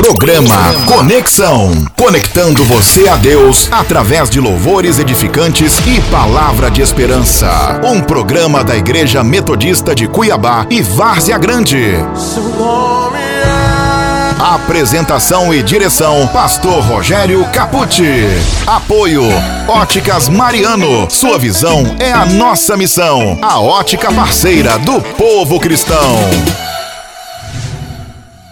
Programa Conexão. Conectando você a Deus através de louvores edificantes e palavra de esperança. Um programa da Igreja Metodista de Cuiabá e Várzea Grande. É... Apresentação e direção: Pastor Rogério Capucci. Apoio: Óticas Mariano. Sua visão é a nossa missão. A ótica parceira do povo cristão.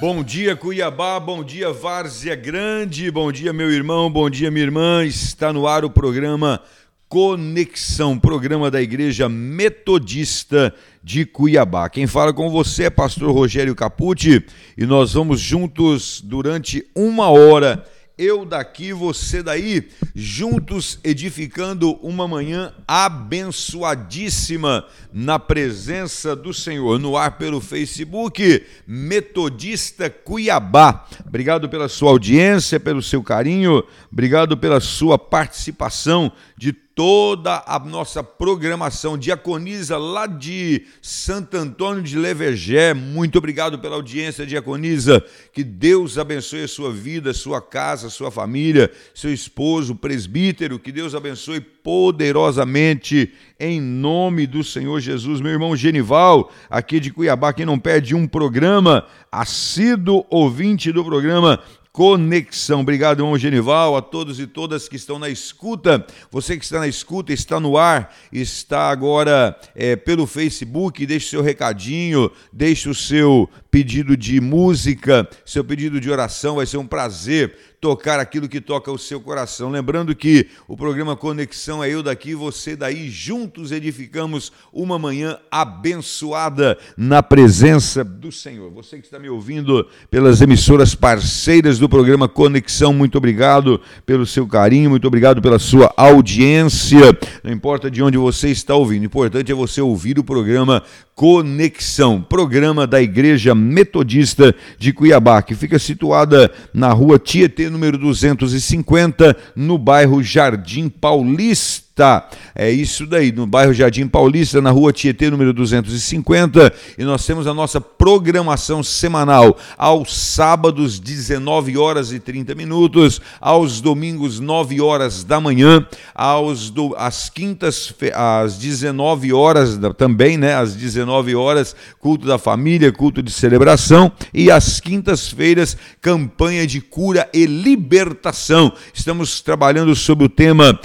Bom dia, Cuiabá, bom dia, Várzea Grande, bom dia, meu irmão, bom dia, minha irmã. Está no ar o programa Conexão, programa da Igreja Metodista de Cuiabá. Quem fala com você é pastor Rogério Capucci e nós vamos juntos durante uma hora eu daqui, você daí, juntos edificando uma manhã abençoadíssima na presença do Senhor. No ar pelo Facebook, Metodista Cuiabá. Obrigado pela sua audiência, pelo seu carinho, obrigado pela sua participação de toda a nossa programação. Diaconisa lá de Santo Antônio de Levergé, muito obrigado pela audiência, Diaconisa. Que Deus abençoe a sua vida, sua casa, sua família, seu esposo, presbítero. Que Deus abençoe poderosamente em nome do Senhor Jesus. Meu irmão Genival, aqui de Cuiabá, quem não perde um programa, assíduo ouvinte do programa, Conexão. Obrigado, irmão Genival, a todos e todas que estão na escuta. Você que está na escuta, está no ar, está agora é, pelo Facebook, deixe seu recadinho, deixe o seu pedido de música, seu pedido de oração, vai ser um prazer tocar aquilo que toca o seu coração. Lembrando que o programa Conexão é eu daqui, você daí, juntos edificamos uma manhã abençoada na presença do Senhor. Você que está me ouvindo pelas emissoras parceiras do programa Conexão, muito obrigado pelo seu carinho, muito obrigado pela sua audiência. Não importa de onde você está ouvindo, o importante é você ouvir o programa Conexão, programa da Igreja Metodista de Cuiabá, que fica situada na rua Tietê, número 250, no bairro Jardim Paulista Tá, é isso daí, no bairro Jardim Paulista, na rua Tietê, número 250, e nós temos a nossa programação semanal aos sábados, 19 horas e 30 minutos, aos domingos, 9 horas da manhã, aos do, às quintas, às 19 horas também, né? Às 19 horas, culto da família, culto de celebração, e às quintas-feiras, campanha de cura e libertação. Estamos trabalhando sobre o tema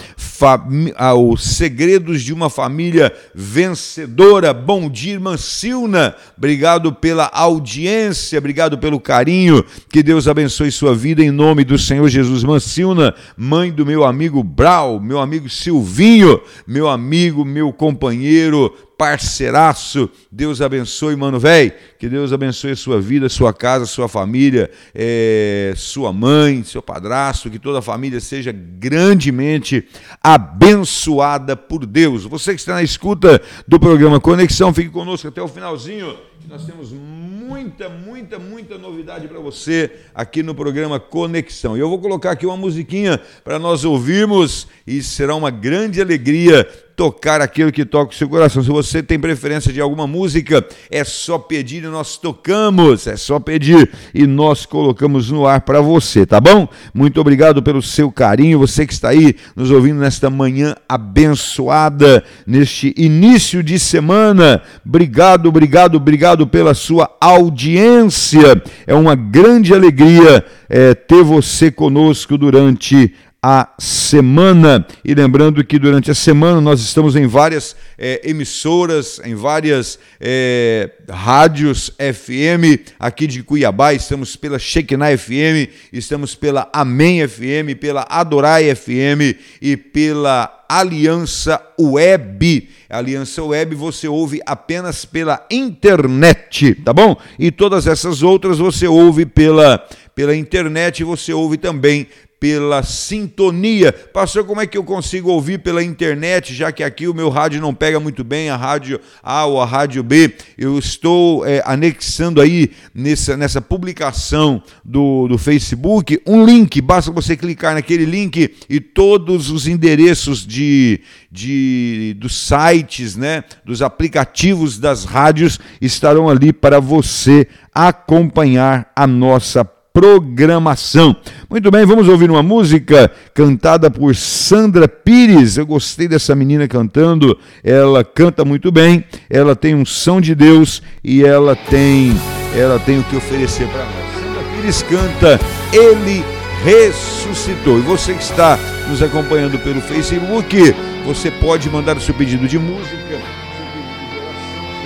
aos segredos de uma família vencedora. Bom dia, irmã Silna. Obrigado pela audiência, obrigado pelo carinho. Que Deus abençoe sua vida em nome do Senhor Jesus. Silna, mãe do meu amigo Brau, meu amigo Silvinho, meu amigo, meu companheiro, parceiraço. Deus abençoe, mano, velho. Que Deus abençoe sua vida, sua casa, sua família, é, sua mãe, seu padrasto. Que toda a família seja grandemente abençoada por Deus. Você que está na escuta do programa Conexão, fique conosco até o finalzinho. Nós temos muita, muita, muita novidade para você aqui no programa Conexão. E eu vou colocar aqui uma musiquinha para nós ouvirmos e será uma grande alegria tocar aquilo que toca o seu coração. Se você tem preferência de alguma música, é só pedir e nós tocamos, é só pedir e nós colocamos no ar para você, tá bom? Muito obrigado pelo seu carinho, você que está aí nos ouvindo nesta manhã abençoada, neste início de semana. Obrigado, obrigado, obrigado pela sua audiência. É uma grande alegria é, ter você conosco durante a semana. E lembrando que durante a semana nós estamos em várias é, emissoras, em várias é, rádios FM aqui de Cuiabá. Estamos pela Shekinah FM, estamos pela Amém FM, pela Adorai FM e pela Aliança Web. Aliança Web você ouve apenas pela internet, tá bom? E todas essas outras você ouve pela, pela internet, você ouve também pela sintonia. Pastor, como é que eu consigo ouvir pela internet, já que aqui o meu rádio não pega muito bem, a rádio A ou a rádio B? Eu estou é, anexando aí nessa, nessa publicação do, do Facebook um link, basta você clicar naquele link e todos os endereços de, de dos sites, né, dos aplicativos das rádios estarão ali para você acompanhar a nossa programação. Muito bem, vamos ouvir uma música cantada por Sandra Pires. Eu gostei dessa menina cantando. Ela canta muito bem, ela tem um som de Deus e ela tem, ela tem o que oferecer para nós. Sandra Pires canta Ele ressuscitou. E você que está nos acompanhando pelo Facebook, você pode mandar o seu pedido de música,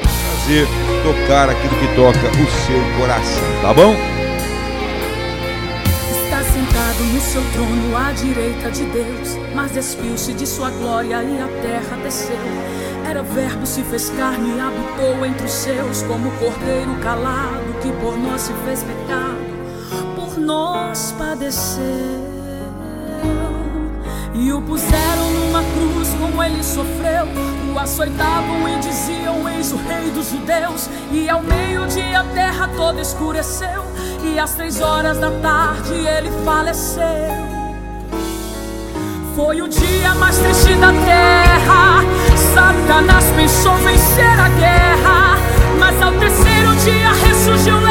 seu fazer tocar aquilo que toca o seu coração, tá bom? Sentado no seu trono à direita de Deus, mas despiu-se de sua glória e a terra desceu. Era verbo, se fez carne e habitou entre os seus, como cordeiro calado que por nós se fez pecado nós padeceu. E o puseram numa cruz como ele sofreu. O açoitavam e diziam: Eis o rei dos judeus. E ao meio-dia a terra toda escureceu. E às três horas da tarde ele faleceu. Foi o dia mais triste da terra. Satanás pensou vencer a guerra. Mas ao terceiro dia ressurgiu o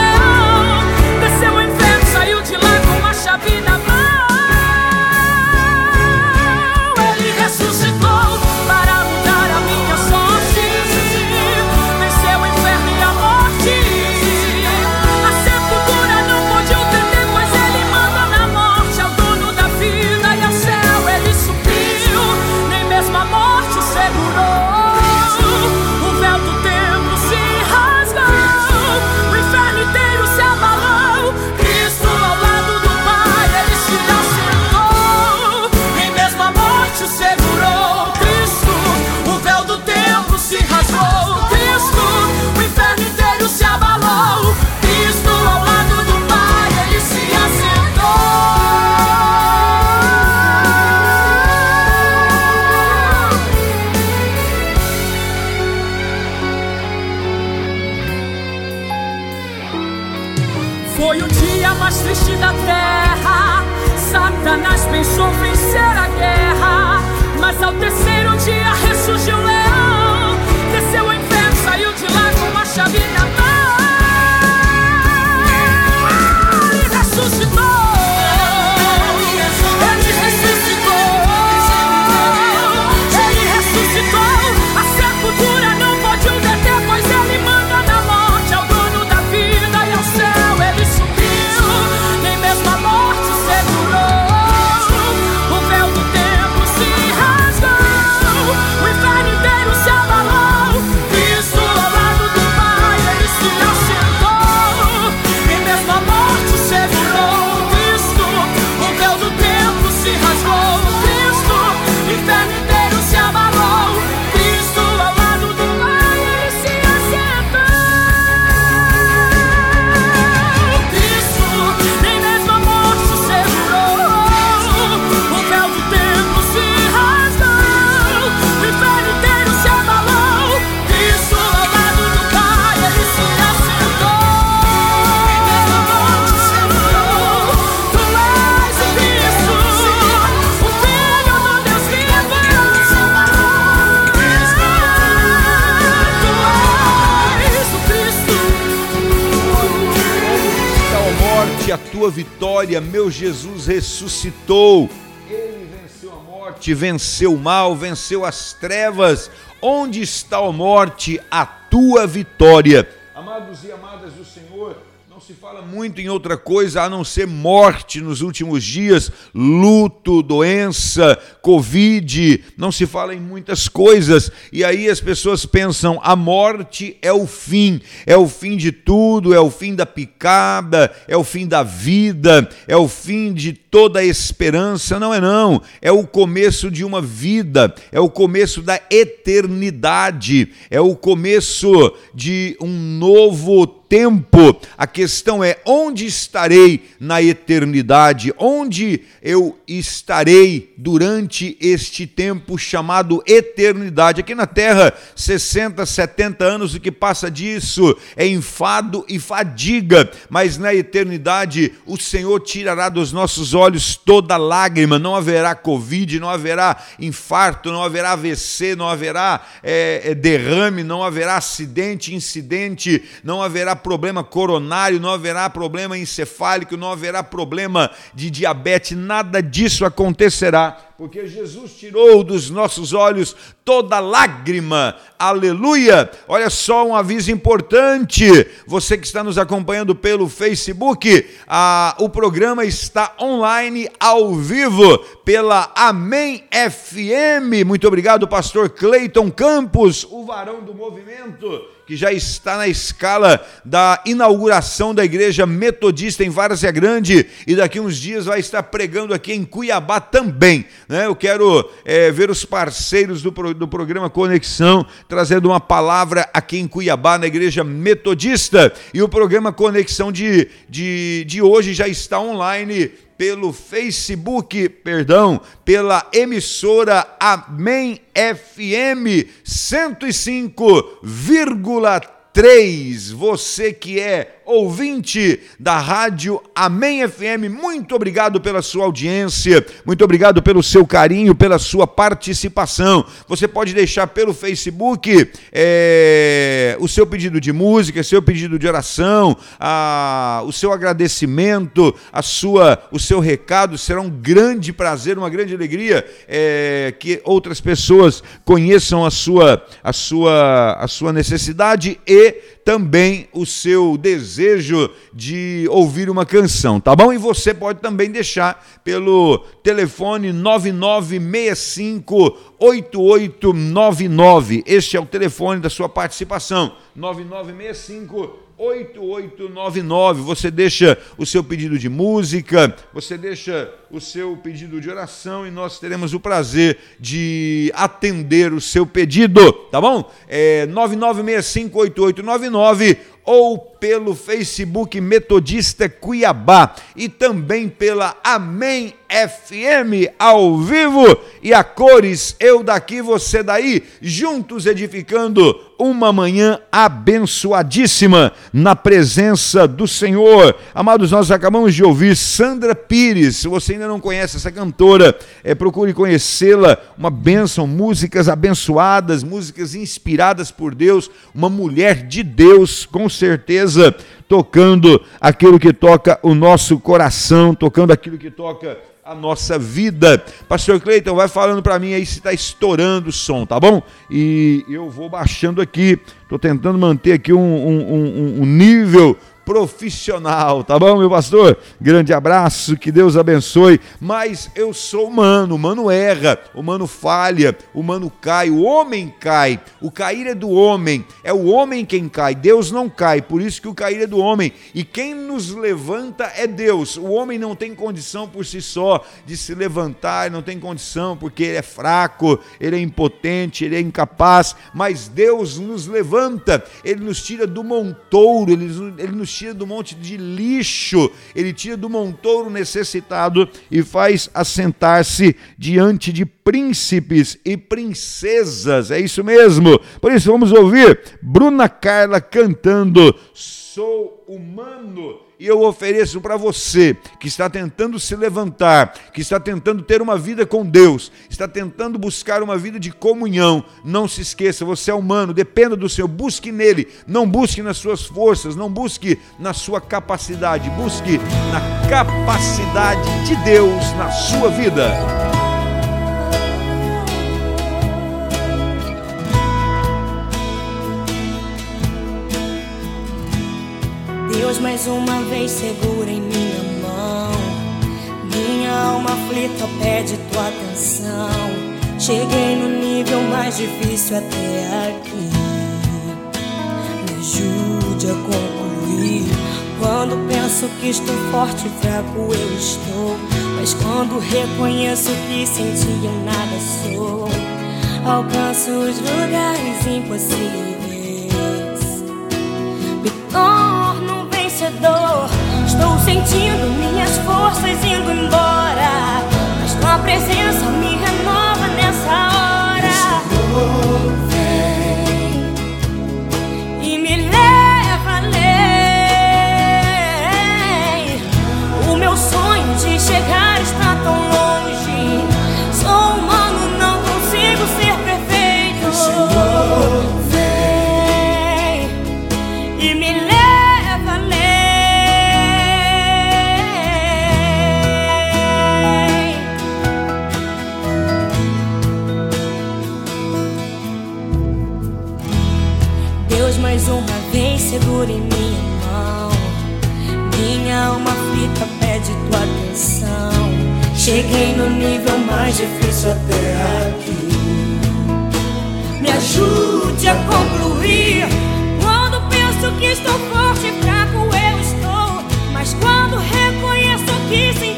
Jesus ressuscitou. Ele venceu a morte, venceu o mal, venceu as trevas. Onde está a morte, a tua vitória? Amados e amadas do Senhor, se fala muito em outra coisa a não ser morte nos últimos dias, luto, doença, Covid, não se fala em muitas coisas. E aí as pessoas pensam: a morte é o fim, é o fim de tudo, é o fim da picada, é o fim da vida, é o fim de toda a esperança. Não é, não. É o começo de uma vida, é o começo da eternidade, é o começo de um novo tempo. A questão é onde estarei na eternidade? Onde eu estarei durante este tempo chamado eternidade? Aqui na terra, 60, 70 anos, o que passa disso é enfado e fadiga, mas na eternidade o Senhor tirará dos nossos olhos toda lágrima, não haverá Covid, não haverá infarto, não haverá AVC, não haverá é, derrame, não haverá acidente, incidente, não haverá problema coronário, não haverá problema encefálico, não haverá problema de diabetes, nada disso acontecerá porque Jesus tirou dos nossos olhos toda lágrima. Aleluia! Olha só um aviso importante. Você que está nos acompanhando pelo Facebook, o programa está online ao vivo pela Amém FM. Muito obrigado, pastor Cleiton Campos, o varão do movimento que já está na escala da inauguração da igreja metodista em Várzea Grande e daqui uns dias vai estar pregando aqui em Cuiabá também. Né? Eu quero é, ver os parceiros do, do programa Conexão trazendo uma palavra aqui em Cuiabá, na igreja metodista. E o programa Conexão de, de, de hoje já está online pelo Facebook, perdão, pela emissora Amém FM 105,3. Você que é ouvinte da rádio Amém FM, muito obrigado pela sua audiência, muito obrigado pelo seu carinho, pela sua participação. Você pode deixar pelo Facebook é, o seu pedido de música, seu pedido de oração, a, o seu agradecimento, a sua, o seu recado. Será um grande prazer, uma grande alegria é, que outras pessoas conheçam a sua, a sua, a sua necessidade e também o seu desejo de ouvir uma canção, tá bom? E você pode também deixar pelo telefone 9965 8899. Este é o telefone da sua participação. 9965 8899. Você deixa o seu pedido de música, você deixa o seu pedido de oração e nós teremos o prazer de atender o seu pedido, tá bom? É 99658899 ou pelo Facebook Metodista Cuiabá e também pela Amém FM ao vivo. E a cores, eu daqui, você daí, juntos edificando uma manhã abençoadíssima na presença do Senhor. Amados, nós acabamos de ouvir Sandra Pires. Se você ainda não conhece essa cantora, é, procure conhecê-la. Uma bênção, músicas abençoadas, músicas inspiradas por Deus, uma mulher de Deus, com certeza, tocando aquilo que toca o nosso coração, tocando aquilo que toca a nossa vida. Pastor Cleiton, vai falando para mim aí se está estourando o som, tá bom? E eu vou baixando aqui, estou tentando manter aqui um, um, um, um nível profissional, tá bom, meu pastor? Grande abraço, que Deus abençoe. Mas eu sou humano, o humano erra, o humano falha, o humano cai, o homem cai. O cair é do homem, é o homem quem cai, Deus não cai, por isso que o cair é do homem. E quem nos levanta é Deus. O homem não tem condição por si só de se levantar, não tem condição porque ele é fraco, ele é impotente, ele é incapaz, mas Deus nos levanta, ele nos tira do montouro, ele, ele nos tira do monte de lixo, ele tira do montouro necessitado e faz assentar-se diante de príncipes e princesas. É isso mesmo. Por isso vamos ouvir Bruna Carla cantando Sou humano e eu ofereço para você que está tentando se levantar, que está tentando ter uma vida com Deus, está tentando buscar uma vida de comunhão. Não se esqueça, você é humano, dependa do Senhor, busque nele, não busque nas suas forças, não busque na sua capacidade, busque na capacidade de Deus na sua vida. Deus mais uma vez segura em minha mão. Minha alma aflita pede tua atenção. Cheguei no nível mais difícil até aqui. Me ajude a concluir. Quando penso que estou forte e fraco, eu estou. Mas quando reconheço que senti eu nada sou, alcanço os lugares impossíveis. Me torno vencedor. Estou sentindo minhas forças indo embora. Mas tua presença me renova nessa hora. Fita pede tua atenção. Cheguei no nível mais difícil até aqui. Me ajude a concluir. Quando penso que estou forte e fraco, eu estou. Mas quando reconheço que senti,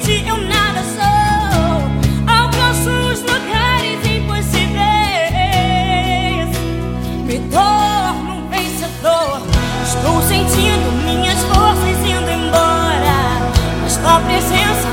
tua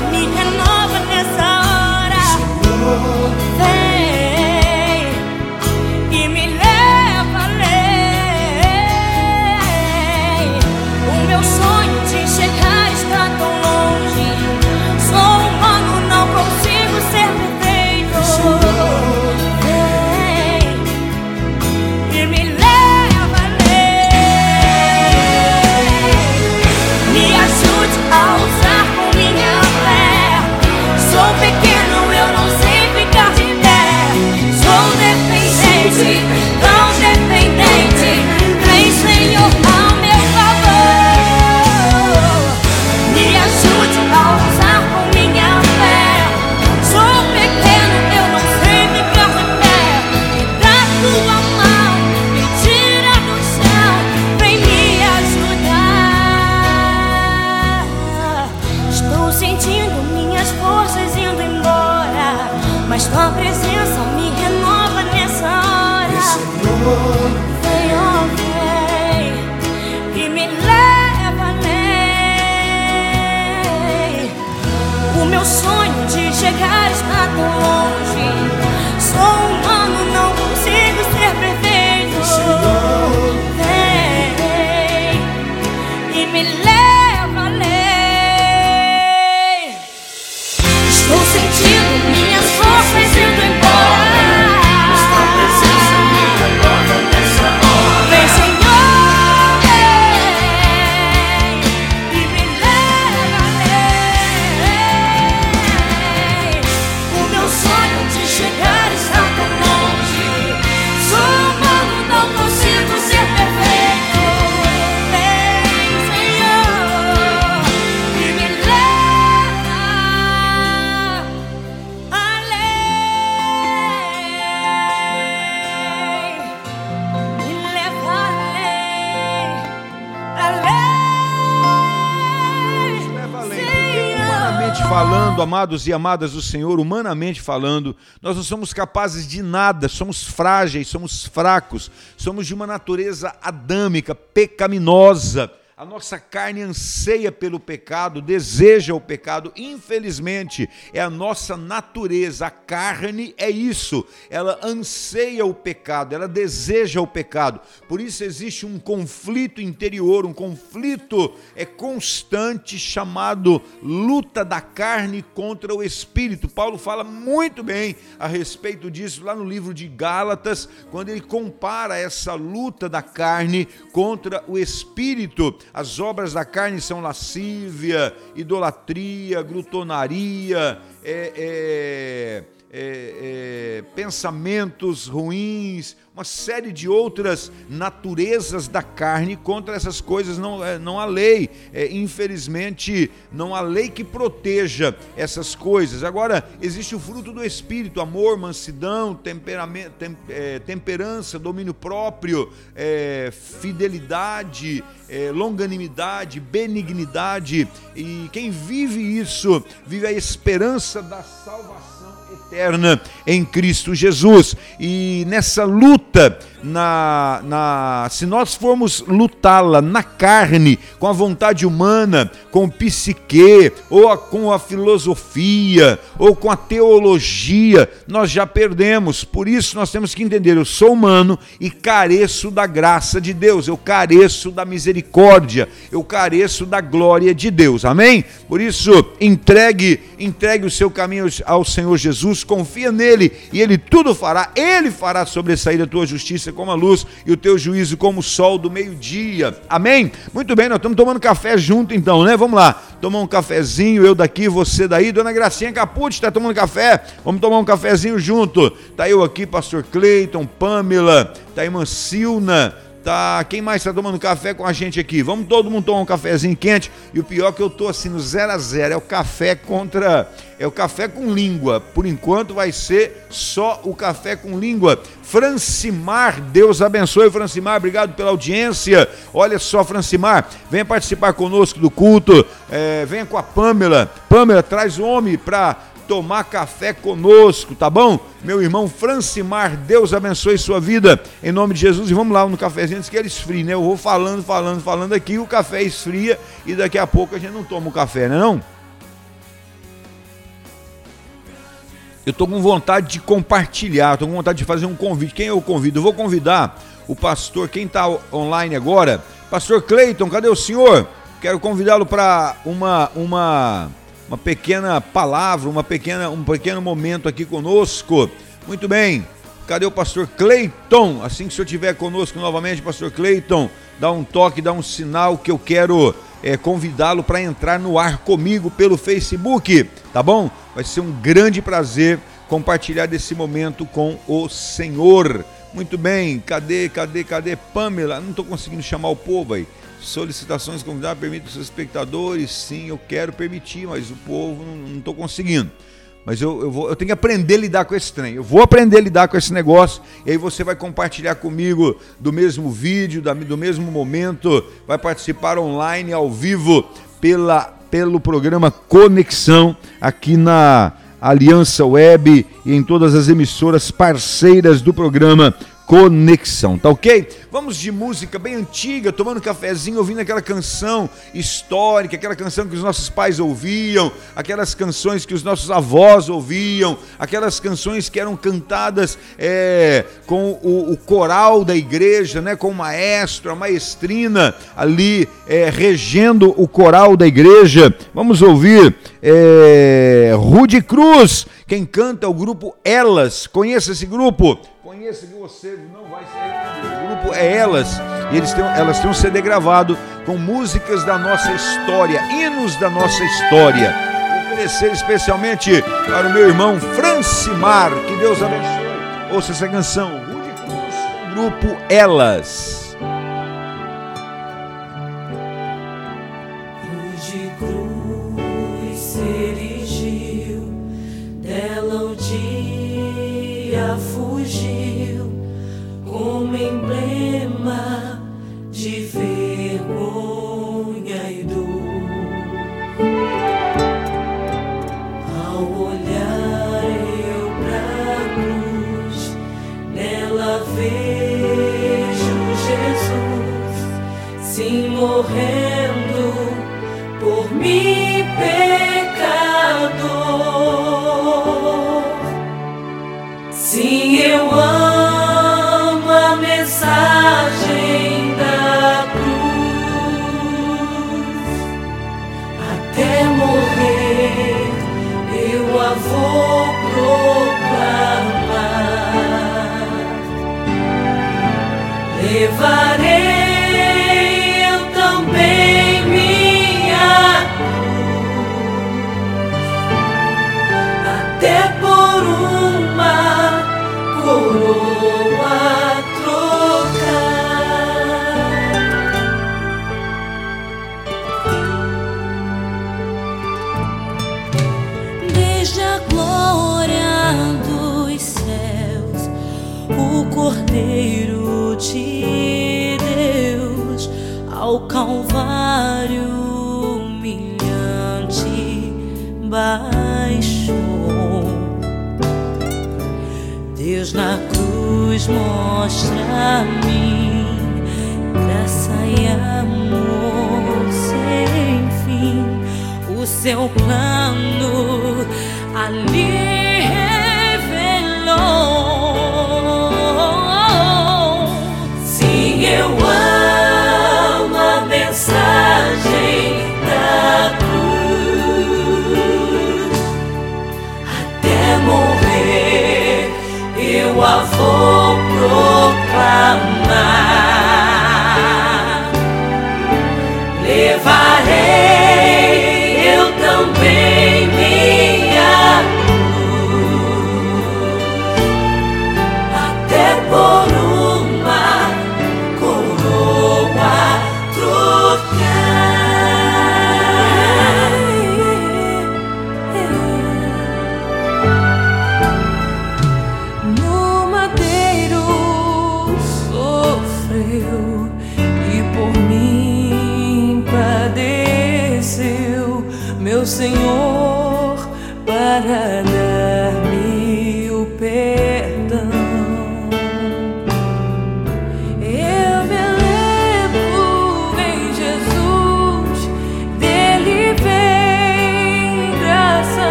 amados e amadas do Senhor, humanamente falando, nós não somos capazes de nada, somos frágeis, somos fracos, somos de uma natureza adâmica, pecaminosa. A nossa carne anseia pelo pecado, deseja o pecado. Infelizmente, é a nossa natureza. A carne é isso. Ela anseia o pecado, ela deseja o pecado. Por isso existe um conflito interior, um conflito é constante chamado luta da carne contra o espírito. Paulo fala muito bem a respeito disso lá no livro de Gálatas, quando ele compara essa luta da carne contra o espírito. As obras da carne são lascívia, idolatria, glutonaria, é, é, é, é, pensamentos ruins, uma série de outras naturezas da carne. Contra essas coisas não, é, não há lei. É, infelizmente, não há lei que proteja essas coisas. Agora, existe o fruto do Espírito: amor, mansidão, temperamento, tem, é, temperança, domínio próprio, é, fidelidade, longanimidade, benignidade. E quem vive isso, vive a esperança da salvação eterna em Cristo Jesus. E nessa luta, na, na, se nós formos lutá-la na carne, com a vontade humana, com o psique, ou a, com a filosofia, ou com a teologia, nós já perdemos. Por isso nós temos que entender: eu sou humano e careço da graça de Deus, eu careço da misericórdia, eu careço da glória de Deus. Amém? Por isso, entregue, entregue o seu caminho ao Senhor Jesus, confia nele e ele tudo fará. Ele fará sobressair a tua justiça como a luz e o teu juízo como o sol do meio-dia. Amém? Muito bem, nós estamos tomando café junto então, né? Vamos lá, tomar um cafezinho, eu daqui, você daí. Dona Gracinha Capucci está tomando café? Vamos tomar um cafezinho junto. Tá eu aqui, pastor Cleiton, Pamela, tá a irmã Silna, Tá, quem mais está tomando café com a gente aqui? Vamos todo mundo tomar um cafezinho quente. E o pior é que eu tô assim no 0 a 0 é o café contra é o café com língua. Por enquanto vai ser só o café com língua. Francimar, Deus abençoe Francimar, obrigado pela audiência. Olha só, Francimar, venha participar conosco do culto. É, venha com a Pamela. Pamela, traz o homem para tomar café conosco, tá bom? Meu irmão Francimar, Deus abençoe sua vida, em nome de Jesus. E vamos lá no cafezinho antes que ele esfrie, né? Eu vou falando, falando, falando aqui, o café esfria e daqui a pouco a gente não toma o café, né não? Eu tô com vontade de compartilhar, tô com vontade de fazer um convite. Quem eu convido? Eu vou convidar o pastor, quem está online agora, pastor Cleiton, cadê o senhor? Quero convidá-lo para uma uma uma pequena palavra, uma pequena, um pequeno momento aqui conosco. Muito bem. Cadê o pastor Cleiton? Assim que o senhor estiver conosco novamente, pastor Cleiton, dá um toque, dá um sinal que eu quero é, convidá-lo para entrar no ar comigo pelo Facebook, tá bom? Vai ser um grande prazer compartilhar desse momento com o Senhor. Muito bem, cadê, cadê, cadê Pamela? Não estou conseguindo chamar o povo aí solicitações convidadas permitem os espectadores, sim, eu quero permitir, mas o povo não estou conseguindo. Mas eu, eu, vou, eu tenho que aprender a lidar com esse trem. Eu vou aprender a lidar com esse negócio. E aí você vai compartilhar comigo do mesmo vídeo, da, do mesmo momento. Vai participar online, ao vivo, pela, pelo programa Conexão, aqui na Aliança Web e em todas as emissoras parceiras do programa Conexão, tá ok? Vamos de música bem antiga, tomando um cafezinho, ouvindo aquela canção histórica, aquela canção que os nossos pais ouviam, aquelas canções que os nossos avós ouviam, aquelas canções que eram cantadas é, com o, o, coral da igreja, né, com o maestro, a maestrina ali é, regendo o coral da igreja. Vamos ouvir é, Rude Cruz, quem canta o grupo Elas. Conhece esse grupo? Conheça que você não vai ser. O grupo é Elas, e eles têm, elas têm um CD gravado com músicas da nossa história, hinos da nossa história. Vou oferecer especialmente para o meu irmão Francimar, que Deus abençoe. Ouça essa canção, grupo Elas. se erigiu, dela o dia fui surgiu como emblema de vergonha e dor. Ao olhar eu pra cruz, nela vejo Jesus se morrendo por mim. Mostra-me mim graça e amor sem fim, o seu plano.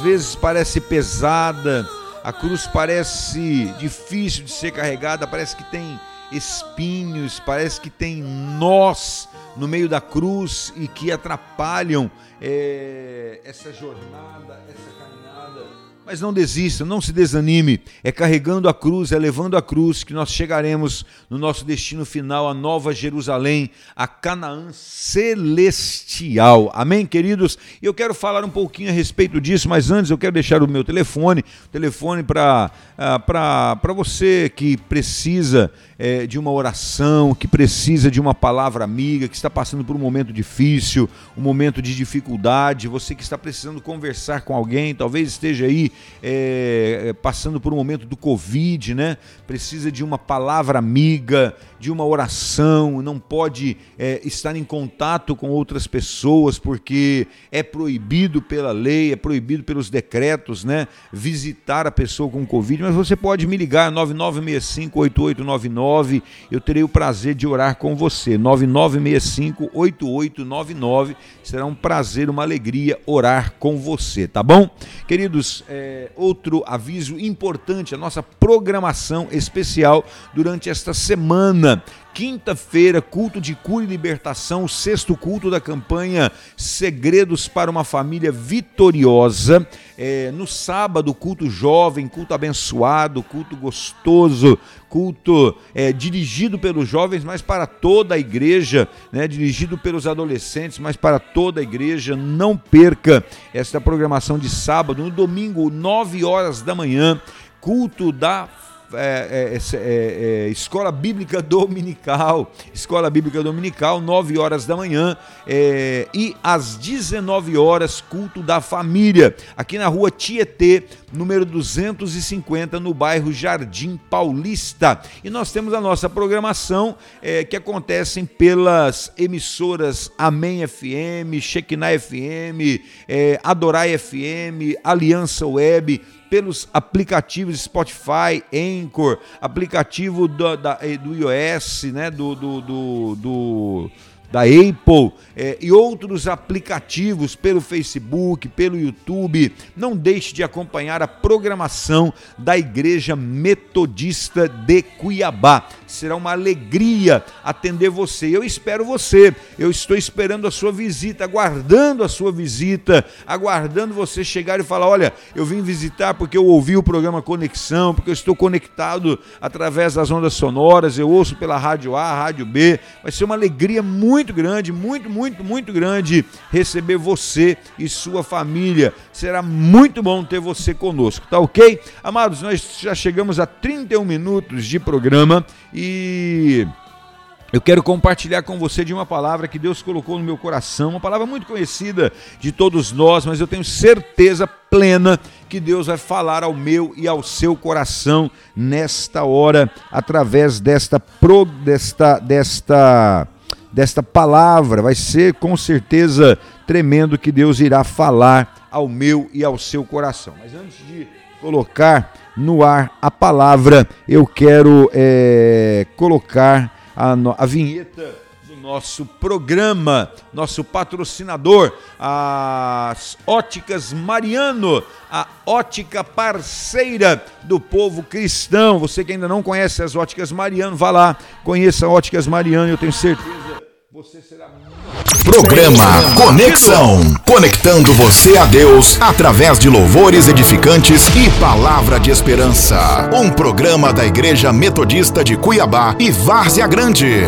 Às vezes parece pesada, a cruz parece difícil de ser carregada, parece que tem espinhos, parece que tem nós no meio da cruz e que atrapalham eh, essa jornada, essa caminhada. Mas não desista, não se desanime. É carregando a cruz, é levando a cruz que nós chegaremos no nosso destino final, a Nova Jerusalém, a Canaã celestial. Amém, queridos? E eu quero falar um pouquinho a respeito disso, mas antes eu quero deixar o meu telefone, telefone para para você que precisa eh, de uma oração, que precisa de uma palavra amiga, que está passando por um momento difícil, um momento de dificuldade, você que está precisando conversar com alguém, talvez esteja aí eh, passando por um momento do Covid, né? Precisa de uma palavra amiga, de uma oração, não pode eh, estar em contato com outras pessoas porque é proibido pela lei, é proibido pelos decretos, né? Visitar a pessoa com Covid, mas você pode me ligar 99658899, eu terei o prazer de orar com você. 99658899, será um prazer, uma alegria orar com você, tá bom? Queridos, é, outro aviso importante, a nossa programação especial durante esta semana. Quinta-feira, culto de cura e libertação, sexto culto da campanha Segredos para uma Família Vitoriosa. É, no sábado, culto jovem, culto abençoado, culto gostoso, culto é, dirigido pelos jovens, mas para toda a igreja, né, dirigido pelos adolescentes, mas para toda a igreja. Não perca esta programação de sábado. No domingo, 9 horas da manhã, culto da é, é, é, é, Escola Bíblica Dominical, Escola Bíblica Dominical, 9 horas da manhã é, e às 19 horas, culto da família, aqui na rua Tietê, número 250, no bairro Jardim Paulista. E nós temos a nossa programação é, que acontecem pelas emissoras Amém FM, Shekinah FM, é, Adorai FM, Aliança Web, pelos aplicativos Spotify, Anchor, aplicativo do, da, do iOS, né, do, do, do, do da Apple é, e outros aplicativos pelo Facebook, pelo YouTube. Não deixe de acompanhar a programação da Igreja Metodista de Cuiabá. Será uma alegria atender você. Eu espero você. Eu estou esperando a sua visita, aguardando a sua visita, aguardando você chegar e falar: olha, eu vim visitar porque eu ouvi o programa Conexão, porque eu estou conectado através das ondas sonoras, eu ouço pela Rádio A, Rádio B. Vai ser uma alegria muito grande, muito, muito, muito grande receber você e sua família. Será muito bom ter você conosco, tá ok? Amados, nós já chegamos a 31 minutos de programa e eu quero compartilhar com você de uma palavra que Deus colocou no meu coração, uma palavra muito conhecida de todos nós, mas eu tenho certeza plena que Deus vai falar ao meu e ao seu coração nesta hora através desta pro, desta desta desta palavra. Vai ser com certeza tremendo que Deus irá falar ao meu e ao seu coração. Mas antes de colocar no ar a palavra, eu quero é, colocar a, a vinheta nosso programa, nosso patrocinador, as Óticas Mariano, a ótica parceira do povo cristão. Você que ainda não conhece as Óticas Mariano, vá lá, conheça Óticas Mariano, eu tenho certeza você será Programa Conexão, conectando você a Deus através de louvores edificantes e palavra de esperança. Um programa da Igreja Metodista de Cuiabá e Várzea Grande.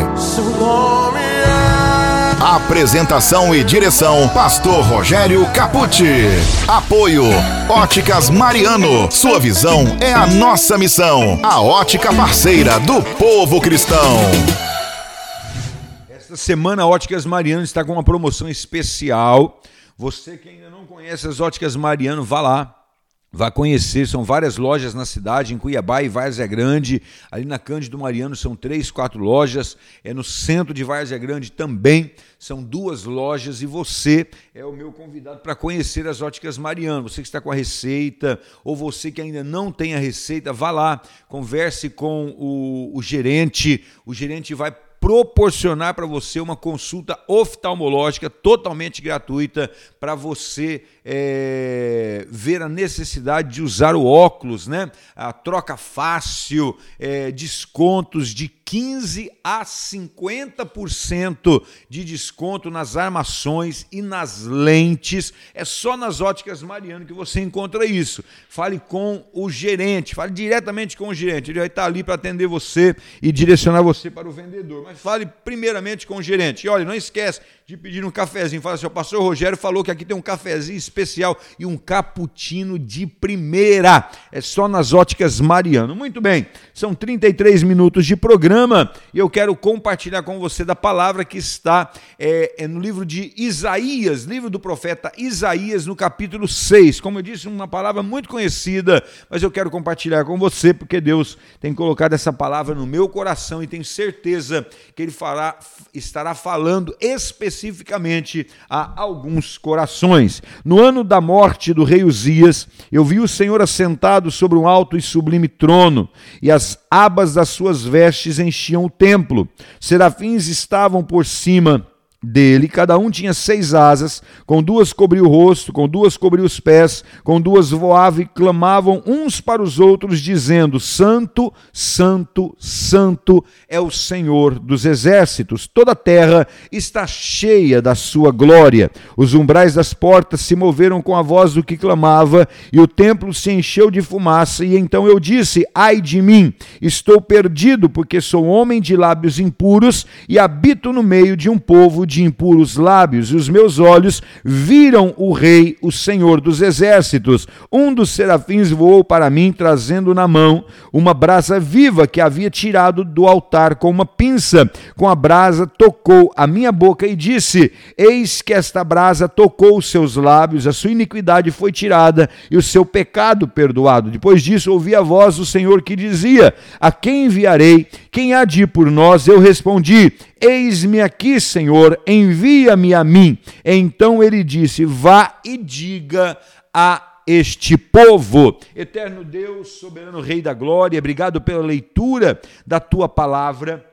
Apresentação e direção: Pastor Rogério Capucci. Apoio: Óticas Mariano. Sua visão é a nossa missão. A ótica parceira do povo cristão. Esta semana a Óticas Mariano está com uma promoção especial. Você que ainda não conhece as Óticas Mariano, vá lá. Vá conhecer, são várias lojas na cidade, em Cuiabá e Várzea Grande. Ali na Cândido Mariano são três, quatro lojas. É no centro de Várzea Grande também. São duas lojas e você é o meu convidado para conhecer as óticas Mariano. Você que está com a receita ou você que ainda não tem a receita, vá lá, converse com o, o gerente. O gerente vai proporcionar para você uma consulta oftalmológica totalmente gratuita para você é, ver a necessidade de usar o óculos, né? A troca fácil, é, descontos de 15 a 50% de desconto nas armações e nas lentes. É só nas óticas Mariano que você encontra isso. Fale com o gerente, fale diretamente com o gerente. Ele vai estar ali para atender você e direcionar você para o vendedor. Mas fale primeiramente com o gerente. E olha, não esquece de pedir um cafezinho. Fala assim, o pastor Rogério falou que aqui tem um cafezinho especial e um cappuccino de primeira. É só nas óticas Mariano. Muito bem, são 33 minutos de programa e eu quero compartilhar com você da palavra que está é, é no livro de Isaías, livro do profeta Isaías, no capítulo 6. Como eu disse, uma palavra muito conhecida, mas eu quero compartilhar com você porque Deus tem colocado essa palavra no meu coração e tenho certeza que Ele fará, estará falando especificamente especificamente a alguns corações. No ano da morte do rei Uzias, eu vi o Senhor assentado sobre um alto e sublime trono, e as abas das suas vestes enchiam o templo. Serafins estavam por cima dele, cada um tinha seis asas, com duas cobriu o rosto, com duas cobriu os pés, com duas voavam e clamavam uns para os outros, dizendo: Santo, Santo, Santo é o Senhor dos exércitos, toda a terra está cheia da sua glória. Os umbrais das portas se moveram com a voz do que clamava, e o templo se encheu de fumaça, e então eu disse: Ai de mim, estou perdido, porque sou homem de lábios impuros e habito no meio de um povo de impuros lábios, e os meus olhos viram o Rei, o Senhor dos exércitos. Um dos serafins voou para mim, trazendo na mão uma brasa viva que havia tirado do altar com uma pinça. Com a brasa tocou a minha boca e disse: Eis que esta brasa tocou os seus lábios, a sua iniquidade foi tirada e o seu pecado perdoado. Depois disso, ouvi a voz do Senhor que dizia: A quem enviarei? Quem há de ir por nós? Eu respondi: Eis-me aqui, Senhor, envia-me a mim. Então ele disse: Vá e diga a este povo. Eterno Deus, soberano Rei da glória, obrigado pela leitura da tua palavra.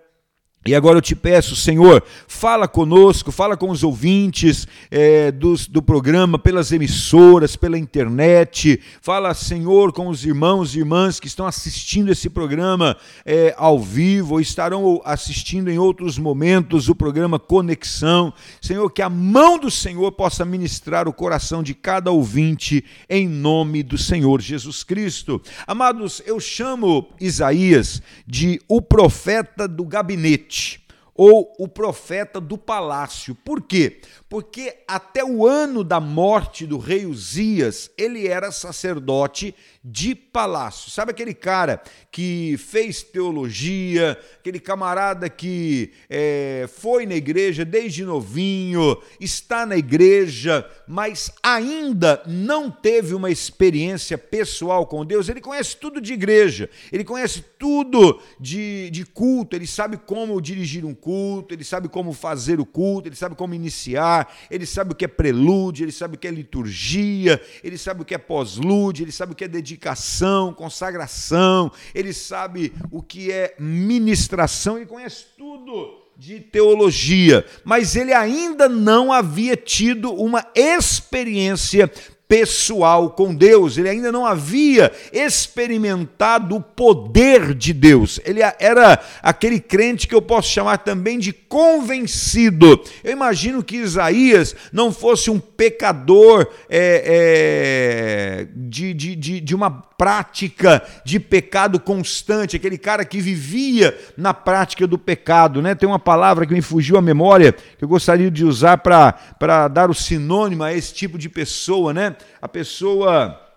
E agora eu te peço, Senhor, fala conosco, fala com os ouvintes é, do programa, pelas emissoras, pela internet. Fala, Senhor, com os irmãos e irmãs que estão assistindo esse programa é, ao vivo, ou estarão assistindo em outros momentos o programa Conexão. Senhor, que a mão do Senhor possa ministrar o coração de cada ouvinte, em nome do Senhor Jesus Cristo. Amados, eu chamo Isaías de o profeta do gabinete rich. Ou o profeta do palácio. Por quê? Porque até o ano da morte do rei Uzias, ele era sacerdote de palácio. Sabe aquele cara que fez teologia, aquele camarada que é, foi na igreja desde novinho, está na igreja, mas ainda não teve uma experiência pessoal com Deus? Ele conhece tudo de igreja, ele conhece tudo de, de culto, ele sabe como dirigir um culto, ele sabe como fazer o culto, ele sabe como iniciar, ele sabe o que é prelúdio, ele sabe o que é liturgia, ele sabe o que é pós-lúdio, ele sabe o que é dedicação, consagração, ele sabe o que é ministração, ele conhece tudo de teologia, mas ele ainda não havia tido uma experiência pessoal com Deus, ele ainda não havia experimentado o poder de Deus. Ele era aquele crente que eu posso chamar também de convencido. Eu imagino que Isaías não fosse um pecador é, é, de, de, de, de uma prática de pecado constante, aquele cara que vivia na prática do pecado. Né? Tem uma palavra que me fugiu à memória, que eu gostaria de usar para dar o sinônimo a esse tipo de pessoa, né? A pessoa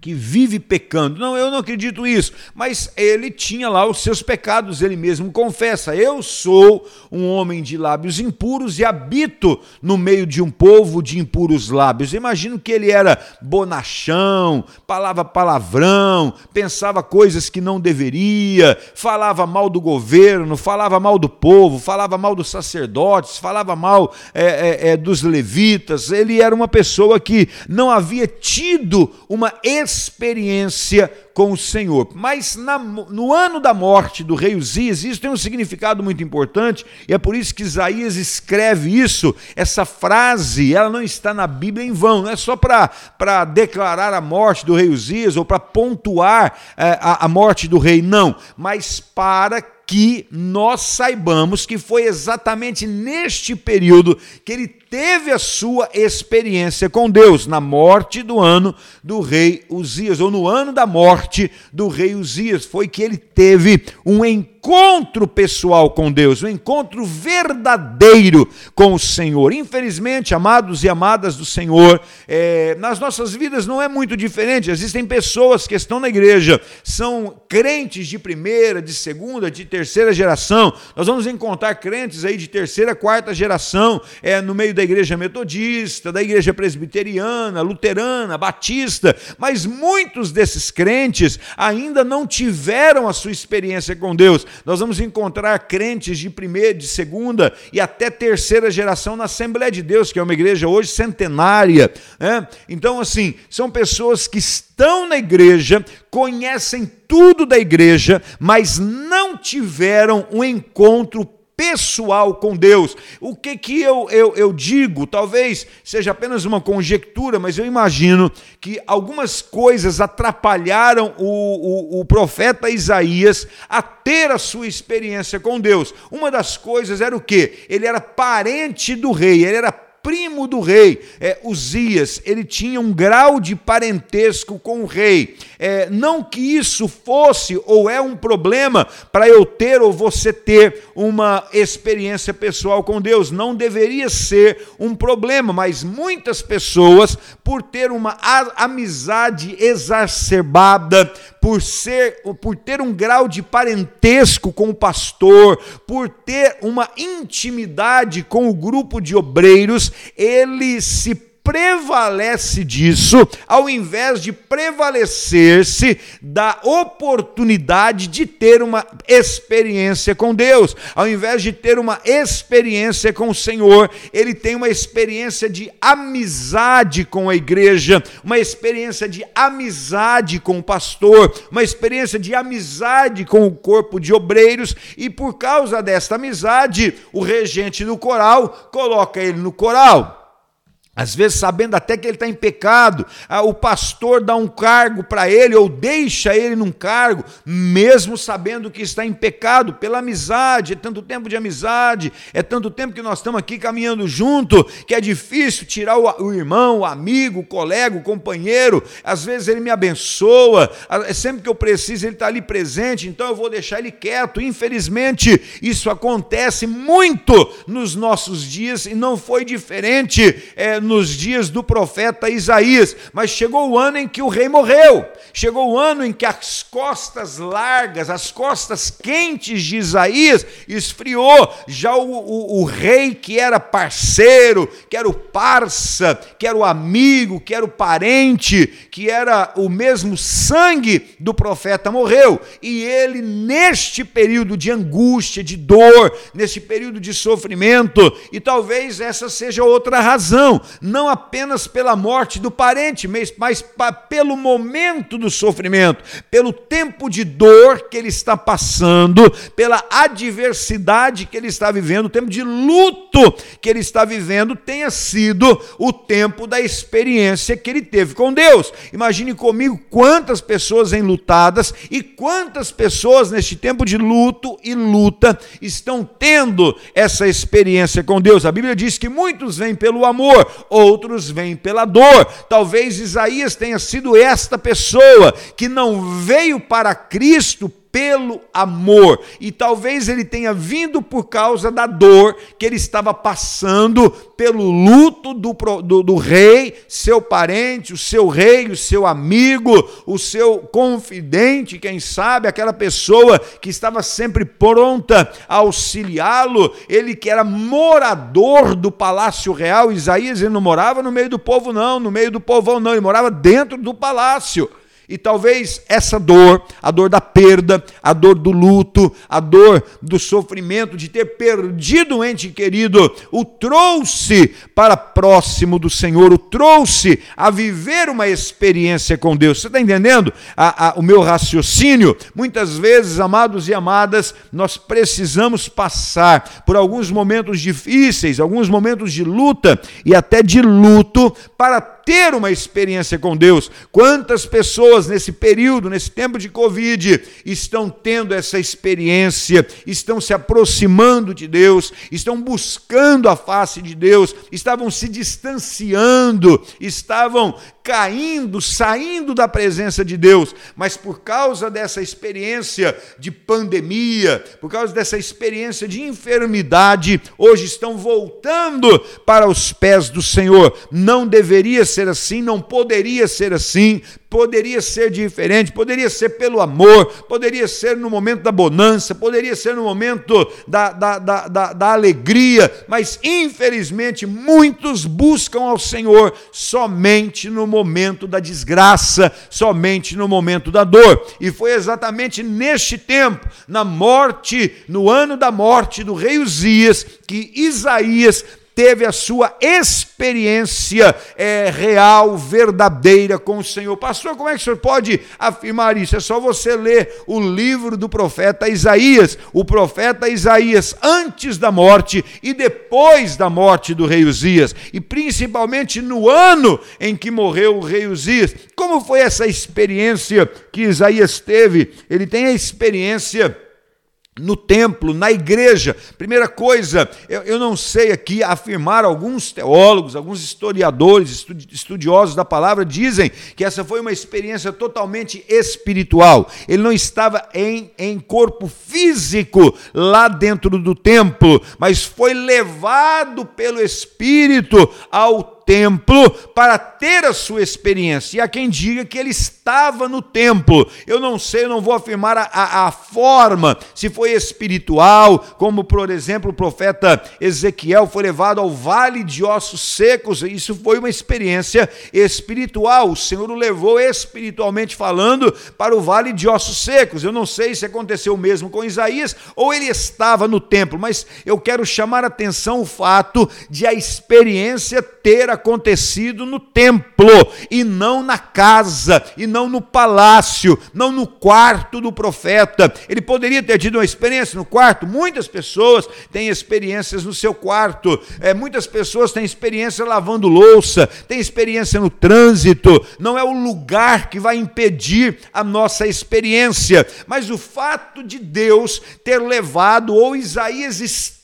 que vive pecando. Não, eu não acredito isso. Mas ele tinha lá os seus pecados, ele mesmo confessa: Eu sou um homem de lábios impuros e habito no meio de um povo de impuros lábios. imagino que ele era bonachão, falava palavrão, pensava coisas que não deveria, falava mal do governo, falava mal do povo, falava mal dos sacerdotes, falava mal é, é, é, dos levitas. Ele era uma pessoa que não havia tido uma experiência com o Senhor. Mas na, no ano da morte do rei Uzias, isso tem um significado muito importante, e é por isso que Isaías escreve isso, essa frase, ela não está na Bíblia em vão, não é só para declarar a morte do rei Uzias ou para pontuar é, a, a morte do rei, não, mas para que nós saibamos que foi exatamente neste período que ele teve a sua experiência com Deus, na morte do ano do rei Uzias, ou no ano da morte do rei Uzias, foi que ele teve um encontro pessoal com Deus, um encontro verdadeiro com o Senhor. Infelizmente, amados e amadas do Senhor, é, nas nossas vidas não é muito diferente. Existem pessoas que estão na igreja, são crentes de primeira, de segunda, de terceira geração. Nós vamos encontrar crentes aí de terceira, quarta geração é, no meio da da igreja metodista, da igreja presbiteriana, luterana, batista, mas muitos desses crentes ainda não tiveram a sua experiência com Deus. Nós vamos encontrar crentes de primeira, de segunda e até terceira geração na Assembleia de Deus, que é uma igreja hoje centenária. Né? Então, assim, são pessoas que estão na igreja, conhecem tudo da igreja, mas não tiveram um encontro pessoal com Deus. O que, que eu, eu, eu digo? Talvez seja apenas uma conjectura, mas eu imagino que algumas coisas atrapalharam o, o, o profeta Isaías a ter a sua experiência com Deus. Uma das coisas era o que? Ele era parente do rei, ele era primo do rei. É, Uzias, ele tinha um grau de parentesco com o rei. É, não que isso fosse ou é um problema para eu ter ou você ter uma experiência pessoal com Deus. Não deveria ser um problema, mas muitas pessoas, por ter uma amizade exacerbada, por ser, por ter um grau de parentesco com o pastor, por ter uma intimidade com o grupo de obreiros, ele se prevalece disso, ao invés de prevalecer-se da oportunidade de ter uma experiência com Deus. Ao invés de ter uma experiência com o Senhor, ele tem uma experiência de amizade com a igreja, uma experiência de amizade com o pastor, uma experiência de amizade com o corpo de obreiros, e por causa desta amizade, o regente do coral coloca ele no coral às vezes sabendo até que ele está em pecado, ah, o pastor dá um cargo para ele ou deixa ele num cargo, mesmo sabendo que está em pecado, pela amizade, é tanto tempo de amizade, é tanto tempo que nós estamos aqui caminhando junto, que é difícil tirar o, irmão, o amigo, o colega, o companheiro, às vezes ele me abençoa, é sempre que eu preciso ele está ali presente, então eu vou deixar ele quieto. Infelizmente, isso acontece muito nos nossos dias e não foi diferente. É, nos dias do profeta Isaías, mas chegou o ano em que o rei morreu, chegou o ano em que as costas largas, as costas quentes de Isaías esfriou, já o, o, o rei que era parceiro, que era o parça, que era o amigo, que era o parente, que era o mesmo sangue do profeta morreu, e ele neste período de angústia, de dor, neste período de sofrimento, e talvez essa seja outra razão, não apenas pela morte do parente, mas, mas pelo momento do sofrimento, pelo tempo de dor que ele está passando, pela adversidade que ele está vivendo, o tempo de luto que ele está vivendo, tenha sido o tempo da experiência que ele teve com Deus. Imagine comigo quantas pessoas enlutadas e quantas pessoas neste tempo de luto e luta estão tendo essa experiência com Deus. A Bíblia diz que muitos vêm pelo amor, outros vêm pela dor. Talvez Isaías tenha sido esta pessoa que não veio para Cristo pelo amor. E talvez ele tenha vindo por causa da dor que ele estava passando pelo luto do, do, do, rei, seu parente, o seu rei, o seu amigo, o seu confidente, quem sabe, aquela pessoa que estava sempre pronta a auxiliá-lo. Ele que era morador do palácio real, Isaías, ele não morava no meio do povo, não, no meio do povão, não, ele morava dentro do palácio. E talvez essa dor, a dor da perda, a dor do luto, a dor do sofrimento de ter perdido um ente querido, o trouxe para próximo do Senhor, o trouxe a viver uma experiência com Deus. Você está entendendo a, a, o meu raciocínio? Muitas vezes, amados e amadas, nós precisamos passar por alguns momentos difíceis, alguns momentos de luta e até de luto para ter uma experiência com Deus. Quantas pessoas nesse período, nesse tempo de Covid, estão tendo essa experiência, estão se aproximando de Deus, estão buscando a face de Deus, estavam se distanciando, estavam caindo, saindo da presença de Deus, mas por causa dessa experiência de pandemia, por causa dessa experiência de enfermidade, hoje estão voltando para os pés do Senhor. Não deveria ser assim, não poderia ser assim, poderia ser diferente, poderia ser pelo amor, poderia ser no momento da bonança, poderia ser no momento da, da, da, da, da alegria, mas infelizmente muitos buscam ao Senhor somente no momento da desgraça, somente no momento da dor. E foi exatamente neste tempo, na morte, no ano da morte do rei Uzias, que Isaías teve a sua experiência é, real, verdadeira com o Senhor. Pastor, como é que o senhor pode afirmar isso? É só você ler o livro do profeta Isaías, o profeta Isaías antes da morte e depois da morte do rei Uzias, e principalmente no ano em que morreu o rei Uzias. Como foi essa experiência que Isaías teve? Ele tem a experiência no templo, na igreja. Primeira coisa, eu, eu, não sei aqui afirmar, alguns teólogos, alguns historiadores, estudiosos da palavra dizem que essa foi uma experiência totalmente espiritual. Ele não estava em, em corpo físico lá dentro do templo, mas foi levado pelo Espírito ao templo para ter a sua experiência. E há quem diga que ele estava no templo. Eu não sei, eu não vou afirmar a, a, a forma, se foi espiritual, como por exemplo o profeta Ezequiel foi levado ao vale de ossos secos. Isso foi uma experiência espiritual. O Senhor o levou espiritualmente falando para o vale de ossos secos. Eu não sei se aconteceu o mesmo com Isaías ou ele estava no templo, mas eu quero chamar a atenção o fato de a experiência ter acontecido no templo e não na casa, e não no palácio, não no quarto do profeta. Ele poderia ter tido uma experiência no quarto. Muitas pessoas têm experiências no seu quarto. É, muitas pessoas têm experiência lavando louça, têm experiência no trânsito. Não é o lugar que vai impedir a nossa experiência, mas o fato de Deus ter levado ou Isaías estar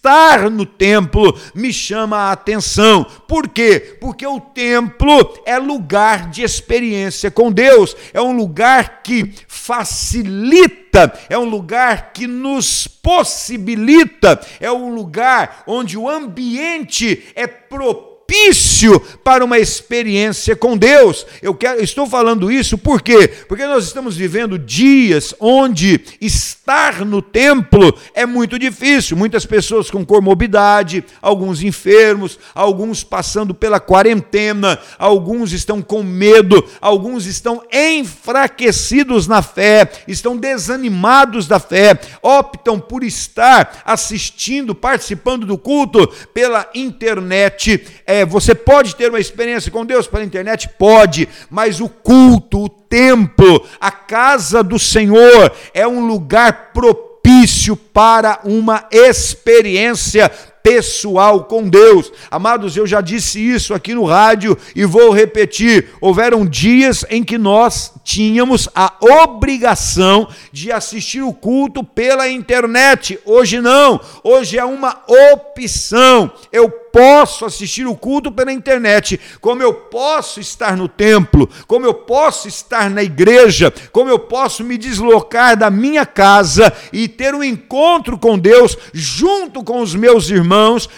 no templo me chama a atenção. Por quê? Porque o templo é lugar de experiência com Deus, é um lugar que facilita, é um lugar que nos possibilita, é um lugar onde o ambiente é propício propício para uma experiência com Deus. Eu quero, estou falando isso por quê? Porque nós estamos vivendo dias onde estar no templo é muito difícil. Muitas pessoas com comorbidade, alguns enfermos, alguns passando pela quarentena, alguns estão com medo, alguns estão enfraquecidos na fé, estão desanimados da fé, optam por estar assistindo, participando do culto pela internet. É, é, você pode ter uma experiência com Deus pela internet? Pode, mas o culto, o templo, a casa do Senhor é um lugar propício para uma experiência pessoal com Deus. Amados, eu já disse isso aqui no rádio e vou repetir. Houveram dias em que nós tínhamos a obrigação de assistir o culto pela internet. Hoje não. Hoje é uma opção. Eu posso assistir o culto pela internet, como eu posso estar no templo, como eu posso estar na igreja, como eu posso me deslocar da minha casa e ter um encontro com Deus junto com os meus irmãos,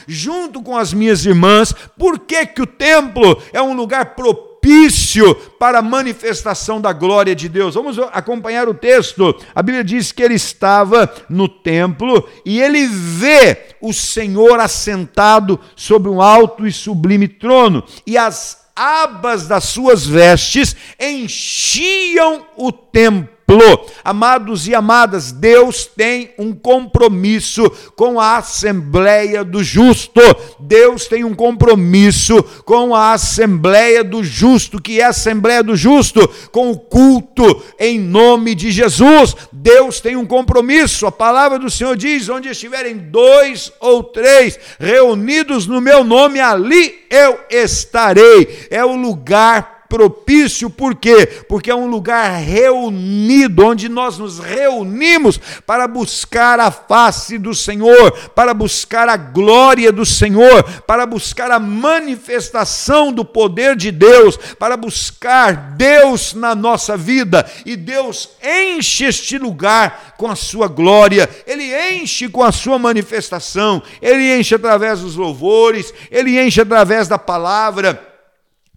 junto com as minhas irmãs. Por que, que o templo é um lugar propício para a manifestação da glória de Deus. Vamos acompanhar o texto. A Bíblia diz que ele estava no templo e ele vê o Senhor assentado sobre um alto e sublime trono, e as abas das suas vestes enchiam o templo Amados e amadas, Deus tem um compromisso com a Assembleia do Justo. Deus tem um compromisso com a Assembleia do Justo, que é a Assembleia do Justo, com o culto em nome de Jesus. Deus tem um compromisso. A palavra do Senhor diz: onde estiverem dois ou três reunidos no meu nome, ali eu estarei. É o lugar propício, por quê? Porque é um lugar reunido, onde nós nos reunimos para buscar a face do Senhor, para buscar a glória do Senhor, para buscar a manifestação do poder de Deus, para buscar Deus na nossa vida. E Deus enche este lugar com a sua glória, Ele enche com a sua manifestação, Ele enche através dos louvores, Ele enche através da palavra.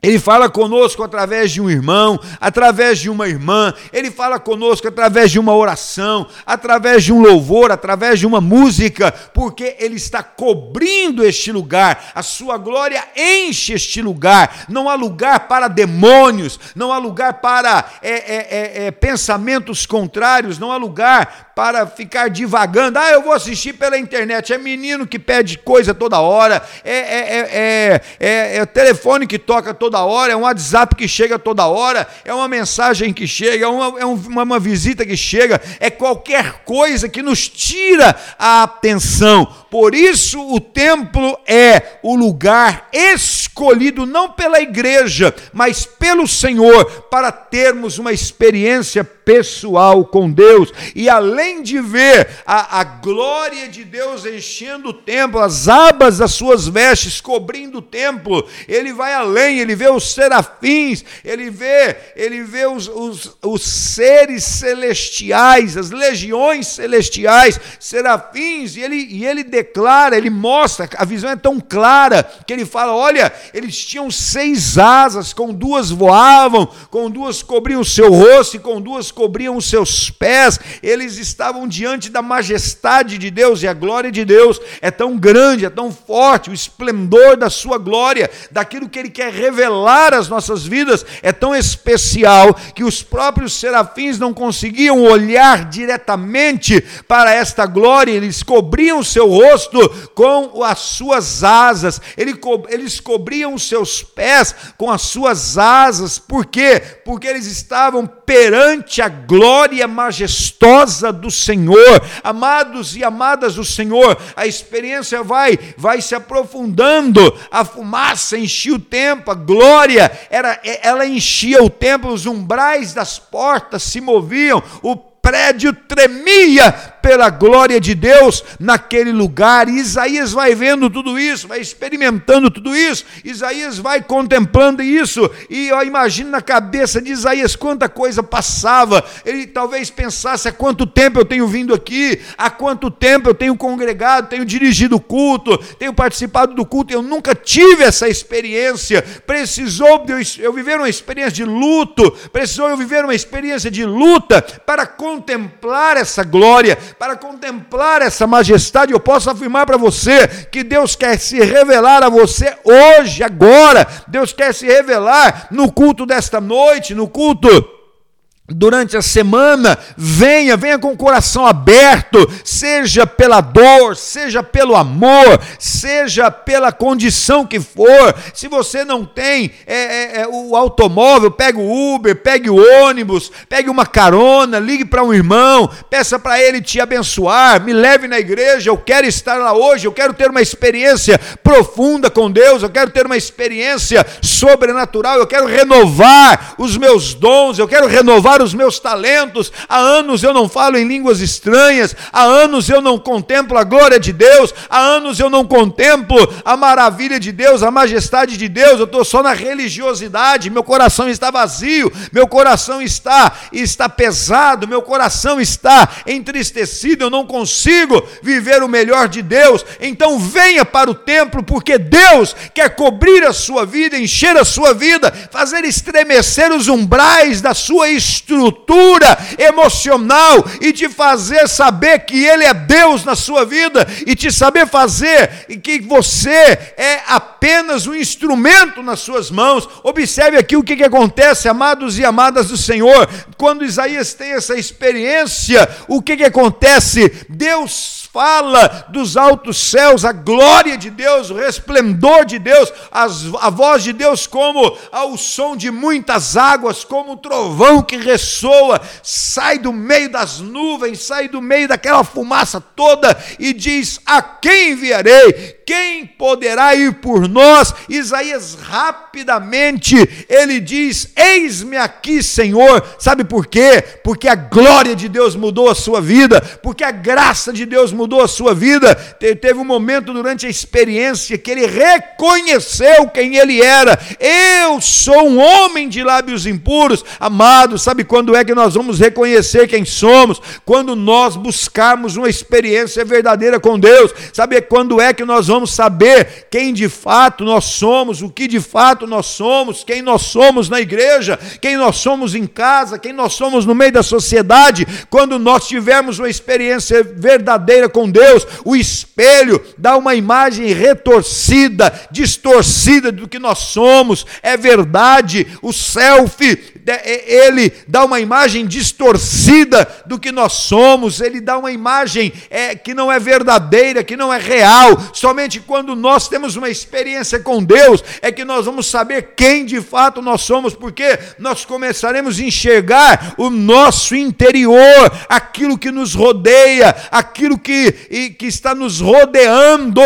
Ele fala conosco através de um irmão, através de uma irmã, ele fala conosco através de uma oração, através de um louvor, através de uma música, porque ele está cobrindo este lugar, a sua glória enche este lugar. Não há lugar para demônios, não há lugar para é, é, é, é pensamentos contrários, não há lugar para ficar divagando. Ah, eu vou assistir pela internet. É menino que pede coisa toda hora, é, é, é, é, telefone que toca toda hora, é um WhatsApp que chega toda hora, é uma mensagem que chega, é uma, é uma, uma visita que chega, é qualquer coisa que nos tira a atenção. Por isso, o templo é o lugar escolhido não pela igreja, mas pelo Senhor, para termos uma experiência pessoal com Deus. E além de ver a, a glória de Deus enchendo o templo, as abas das suas vestes cobrindo o templo, ele vai além, ele vê os serafins, ele vê, ele vê os, os, os seres celestiais, as legiões celestiais, serafins, e ele, e ele declara declara, ele mostra, a visão é tão clara que ele fala: olha, eles tinham seis asas, com duas voavam, com duas cobriam o seu rosto e com duas cobriam os seus pés. Eles estavam diante da majestade de Deus e a glória de Deus é tão grande, é tão forte, o esplendor da sua glória, daquilo que ele quer revelar às nossas vidas é tão especial que os próprios serafins não conseguiam olhar diretamente para esta glória, eles cobriam o seu rosto com as suas asas, eles cobriam os seus pés com as suas asas, por quê? Porque eles estavam perante a glória majestosa do Senhor. Amados e amadas do Senhor, a experiência vai vai se aprofundando, a fumaça enchia o templo, a glória era ela enchia o templo, os umbrais das portas se moviam, o prédio tremia pela glória de Deus naquele lugar. E Isaías vai vendo tudo isso, vai experimentando tudo isso. Isaías vai contemplando isso. E eu imagino na cabeça de Isaías quanta coisa passava. Ele talvez pensasse: há quanto tempo eu tenho vindo aqui, há quanto tempo eu tenho congregado, tenho dirigido o culto, tenho participado do culto. Eu nunca tive essa experiência. Precisou eu, eu viver uma experiência de luto, precisou eu viver uma experiência de luta para contemplar essa glória, para contemplar essa majestade, eu posso afirmar para você que Deus quer se revelar a você hoje, agora. Deus quer se revelar no culto desta noite, no culto durante a semana, venha, venha com o coração aberto, seja pela dor, seja pelo amor, seja pela condição que for. Se você não tem é, é, é, o automóvel, pegue o Uber, pegue o ônibus, pegue uma carona, ligue para um irmão, peça para ele te abençoar, me leve na igreja. Eu quero estar lá hoje, eu quero ter uma experiência profunda com Deus, eu quero ter uma experiência sobrenatural, eu quero renovar os meus dons, eu quero renovar os meus talentos. Há anos eu não falo em línguas estranhas, há anos eu não contemplo a glória de Deus, há anos eu não contemplo a maravilha de Deus, a majestade de Deus. Eu estou só na religiosidade, meu coração está vazio, meu coração está está pesado, meu coração está entristecido, eu não consigo viver o melhor de Deus. Então venha para o templo, porque Deus quer cobrir a sua vida, encher a sua vida, fazer estremecer os umbrais da sua história estrutura emocional e te fazer saber que Ele é Deus na sua vida e te saber fazer e que você é apenas um instrumento nas suas mãos. Observe aqui o que, que acontece, amados e amadas do Senhor, quando Isaías tem essa experiência, o que, que acontece? Deus fala dos altos céus, a glória de Deus, o resplendor de Deus, as, a voz de Deus como ao som de muitas águas, como um trovão que ressoa, sai do meio das nuvens, sai do meio daquela fumaça toda e diz: A quem enviarei? Quem poderá ir por nós? Isaías rapidamente ele diz: Eis-me aqui, Senhor. Sabe por quê? Porque a glória de Deus mudou a sua vida, porque a graça de Deus mudou mudou a sua vida. Teve um momento durante a experiência que ele reconheceu quem ele era. Eu sou um homem de lábios impuros. Amado, sabe quando é que nós vamos reconhecer quem somos? Quando nós buscarmos uma experiência verdadeira com Deus. Sabe quando é que nós vamos saber quem de fato nós somos, o que de fato nós somos, quem nós somos na igreja, quem nós somos em casa, quem nós somos no meio da sociedade? Quando nós tivermos uma experiência verdadeira com Deus, o espelho dá uma imagem retorcida, distorcida do que nós somos, é verdade, o selfie, ele dá uma imagem distorcida do que nós somos, ele dá uma imagem é, que não é verdadeira, que não é real, somente quando nós temos uma experiência com Deus é que nós vamos saber quem de fato nós somos, porque nós começaremos a enxergar o nosso interior, aquilo que nos rodeia, aquilo que e que está nos rodeando.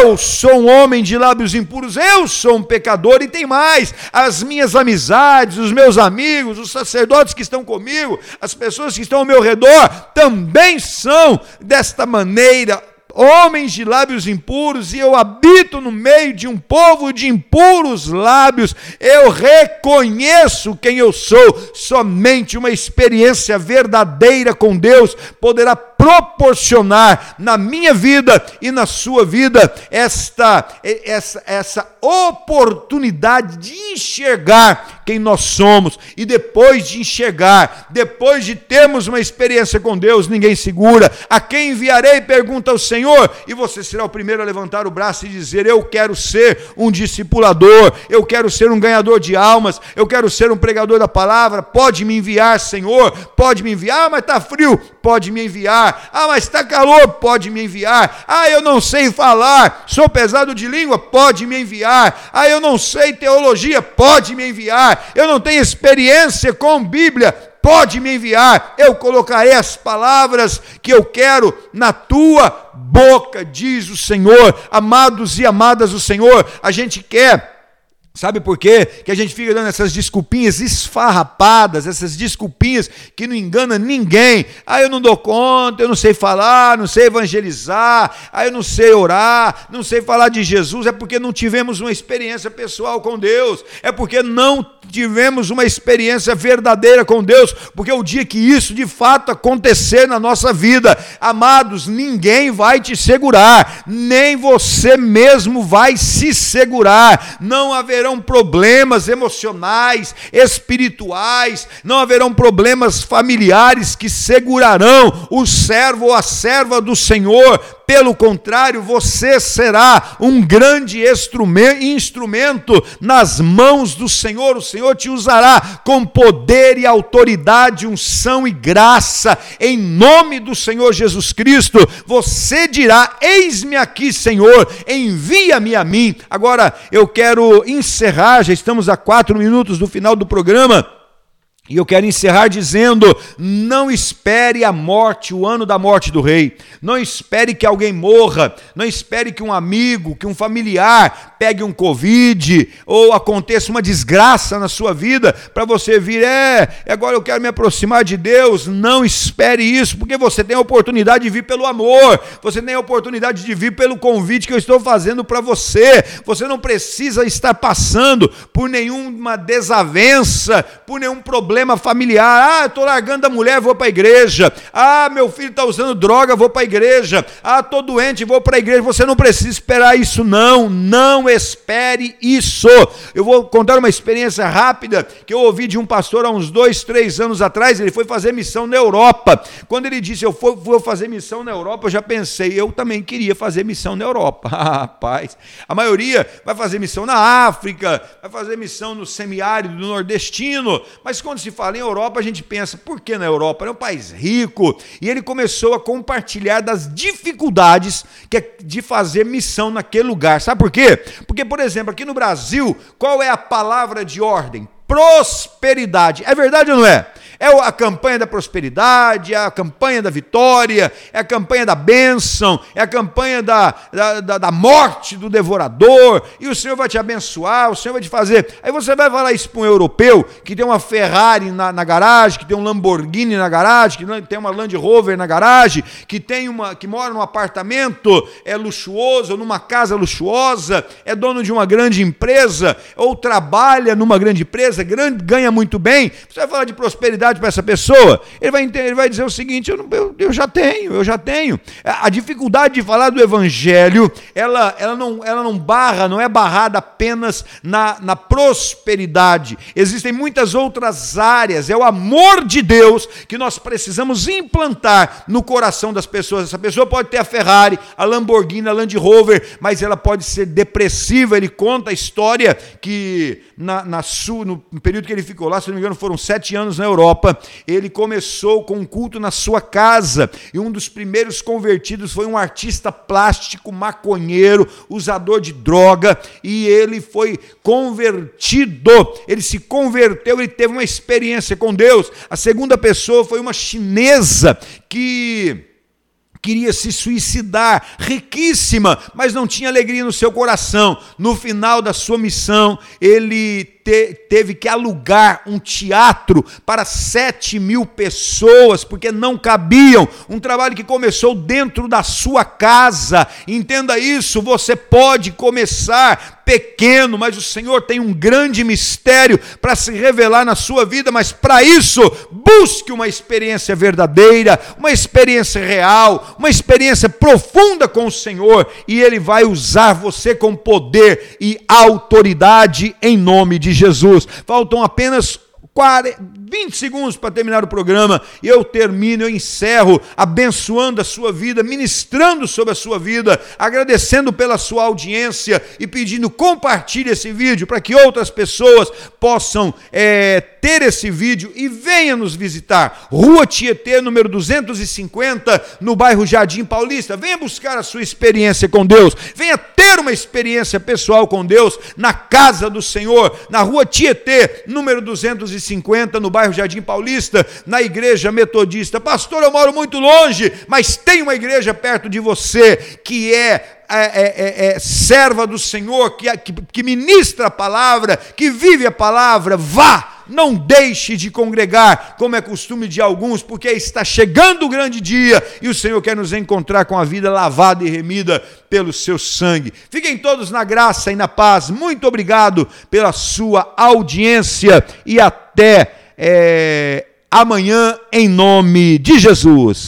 Eu sou um homem de lábios impuros, eu sou um pecador e tem mais. As minhas amizades, os meus amigos, os sacerdotes que estão comigo, as pessoas que estão ao meu redor também são desta maneira homens de lábios impuros, e eu habito no meio de um povo de impuros lábios. Eu reconheço quem eu sou. Somente uma experiência verdadeira com Deus poderá proporcionar na minha vida e na sua vida esta essa, essa oportunidade de enxergar quem nós somos e depois de enxergar, depois de termos uma experiência com Deus, ninguém segura. A quem enviarei? Pergunta o Senhor, e você será o primeiro a levantar o braço e dizer: Eu quero ser um discipulador, eu quero ser um ganhador de almas, eu quero ser um pregador da palavra. Pode me enviar, Senhor, pode me enviar, ah, mas está frio, pode me enviar. Ah, mas está calor, pode me enviar. Ah, eu não sei falar, sou pesado de língua, pode me enviar. Ah, eu não sei teologia, pode me enviar. Eu não tenho experiência com Bíblia, pode me enviar. Eu colocarei as palavras que eu quero na tua boca, diz o Senhor. Amados e amadas do Senhor, a gente quer Sabe por quê? Que a gente fica dando essas desculpinhas esfarrapadas, essas desculpinhas que não enganam ninguém. Ah, eu não dou conta, eu não sei falar, não sei evangelizar, ah, eu não sei orar, não sei falar de Jesus. É porque não tivemos uma experiência pessoal com Deus. É porque não tivemos uma experiência verdadeira com Deus. Porque o dia que isso de fato acontecer na nossa vida, amados, ninguém vai te segurar, nem você mesmo vai se segurar. Não haverão problemas emocionais, espirituais, não haverão problemas familiares que segurarão o servo ou a serva do Senhor pelo contrário, você será um grande instrumento nas mãos do Senhor. O Senhor te usará com poder e autoridade, unção e graça, em nome do Senhor Jesus Cristo. Você dirá: Eis-me aqui, Senhor, envia-me a mim. Agora eu quero encerrar, já estamos a quatro minutos do final do programa. E eu quero encerrar dizendo: não espere a morte, o ano da morte do rei. Não espere que alguém morra. Não espere que um amigo, que um familiar pegue um Covid ou aconteça uma desgraça na sua vida para você vir, é, agora eu quero me aproximar de Deus. Não espere isso, porque você tem a oportunidade de vir pelo amor. Você tem a oportunidade de vir pelo convite que eu estou fazendo para você. Você não precisa estar passando por nenhuma desavença, por nenhum problema problema familiar. Ah, estou largando a mulher, vou para a igreja. Ah, meu filho está usando droga, vou para a igreja. Ah, estou doente, vou para a igreja. Você não precisa esperar isso, não. Não espere isso. Eu vou contar uma experiência rápida que eu ouvi de um pastor há uns dois, três anos atrás. Ele foi fazer missão na Europa. Quando ele disse, eu vou fazer missão na Europa, eu já pensei, eu também queria fazer missão na Europa. Rapaz, a maioria vai fazer missão na África, vai fazer missão no semiárido do nordestino. Mas quando se fala em Europa, a gente pensa, por que na Europa? É um país rico. E ele começou a compartilhar das dificuldades que é de fazer missão naquele lugar. Sabe por quê? Porque, por exemplo, aqui no Brasil, qual é a palavra de ordem? Prosperidade. É verdade ou não é? É a campanha da prosperidade, é a campanha da vitória, é a campanha da bênção, é a campanha da, da, da, da morte do devorador, e o Senhor vai te abençoar, o Senhor vai te fazer. Aí você vai falar isso para um europeu que tem uma Ferrari na, na garagem, que tem um Lamborghini na garagem, que tem uma Land Rover na garagem, que tem uma que mora num apartamento é luxuoso, numa casa luxuosa, é dono de uma grande empresa, ou trabalha numa grande empresa, grande, ganha muito bem. Você vai falar de prosperidade para essa pessoa, ele vai, ele vai dizer o seguinte: eu, não, eu, eu, já tenho, eu já tenho. A dificuldade de falar do evangelho, ela, ela, não, ela não barra, não é barrada apenas na, na prosperidade. Existem muitas outras áreas, é o amor de Deus que nós precisamos implantar no coração das pessoas. Essa pessoa pode ter a Ferrari, a Lamborghini, a Land Rover, mas ela pode ser depressiva. Ele conta a história que na, na, no período que ele ficou lá, se não me engano, foram sete anos na Europa, ele começou com um culto na sua casa. E um dos primeiros convertidos foi um artista plástico, maconheiro, usador de droga. E ele foi convertido. Ele se converteu, ele teve uma experiência com Deus. A segunda pessoa foi uma chinesa que queria se suicidar, riquíssima, mas não tinha alegria no seu coração. No final da sua missão, ele te, teve que alugar um teatro para sete mil pessoas, porque não cabiam. Um trabalho que começou dentro da sua casa. Entenda isso, você pode começar pequeno, mas o Senhor tem um grande mistério para se revelar na sua vida, mas para isso, busque uma experiência verdadeira, uma experiência real, uma experiência profunda com o Senhor, e Ele vai usar você com poder e autoridade em nome de Jesus. Faltam apenas 20 segundos para terminar o programa eu termino, eu encerro abençoando a sua vida, ministrando sobre a sua vida, agradecendo pela sua audiência e pedindo compartilhe esse vídeo para que outras pessoas possam é, ter esse vídeo e venha nos visitar. Rua Tietê, número 250, no bairro Jardim Paulista. Venha buscar a sua experiência com Deus. Venha ter uma experiência pessoal com Deus na casa do Senhor, na Rua Tietê, número 250 50 no bairro Jardim Paulista, na igreja metodista. Pastor, eu moro muito longe, mas tem uma igreja perto de você que é é, é, é, é, serva do Senhor, que, que, que ministra a palavra, que vive a palavra, vá, não deixe de congregar, como é costume de alguns, porque está chegando o grande dia e o Senhor quer nos encontrar com a vida lavada e remida pelo seu sangue. Fiquem todos na graça e na paz. Muito obrigado pela sua audiência e até é, amanhã, em nome de Jesus.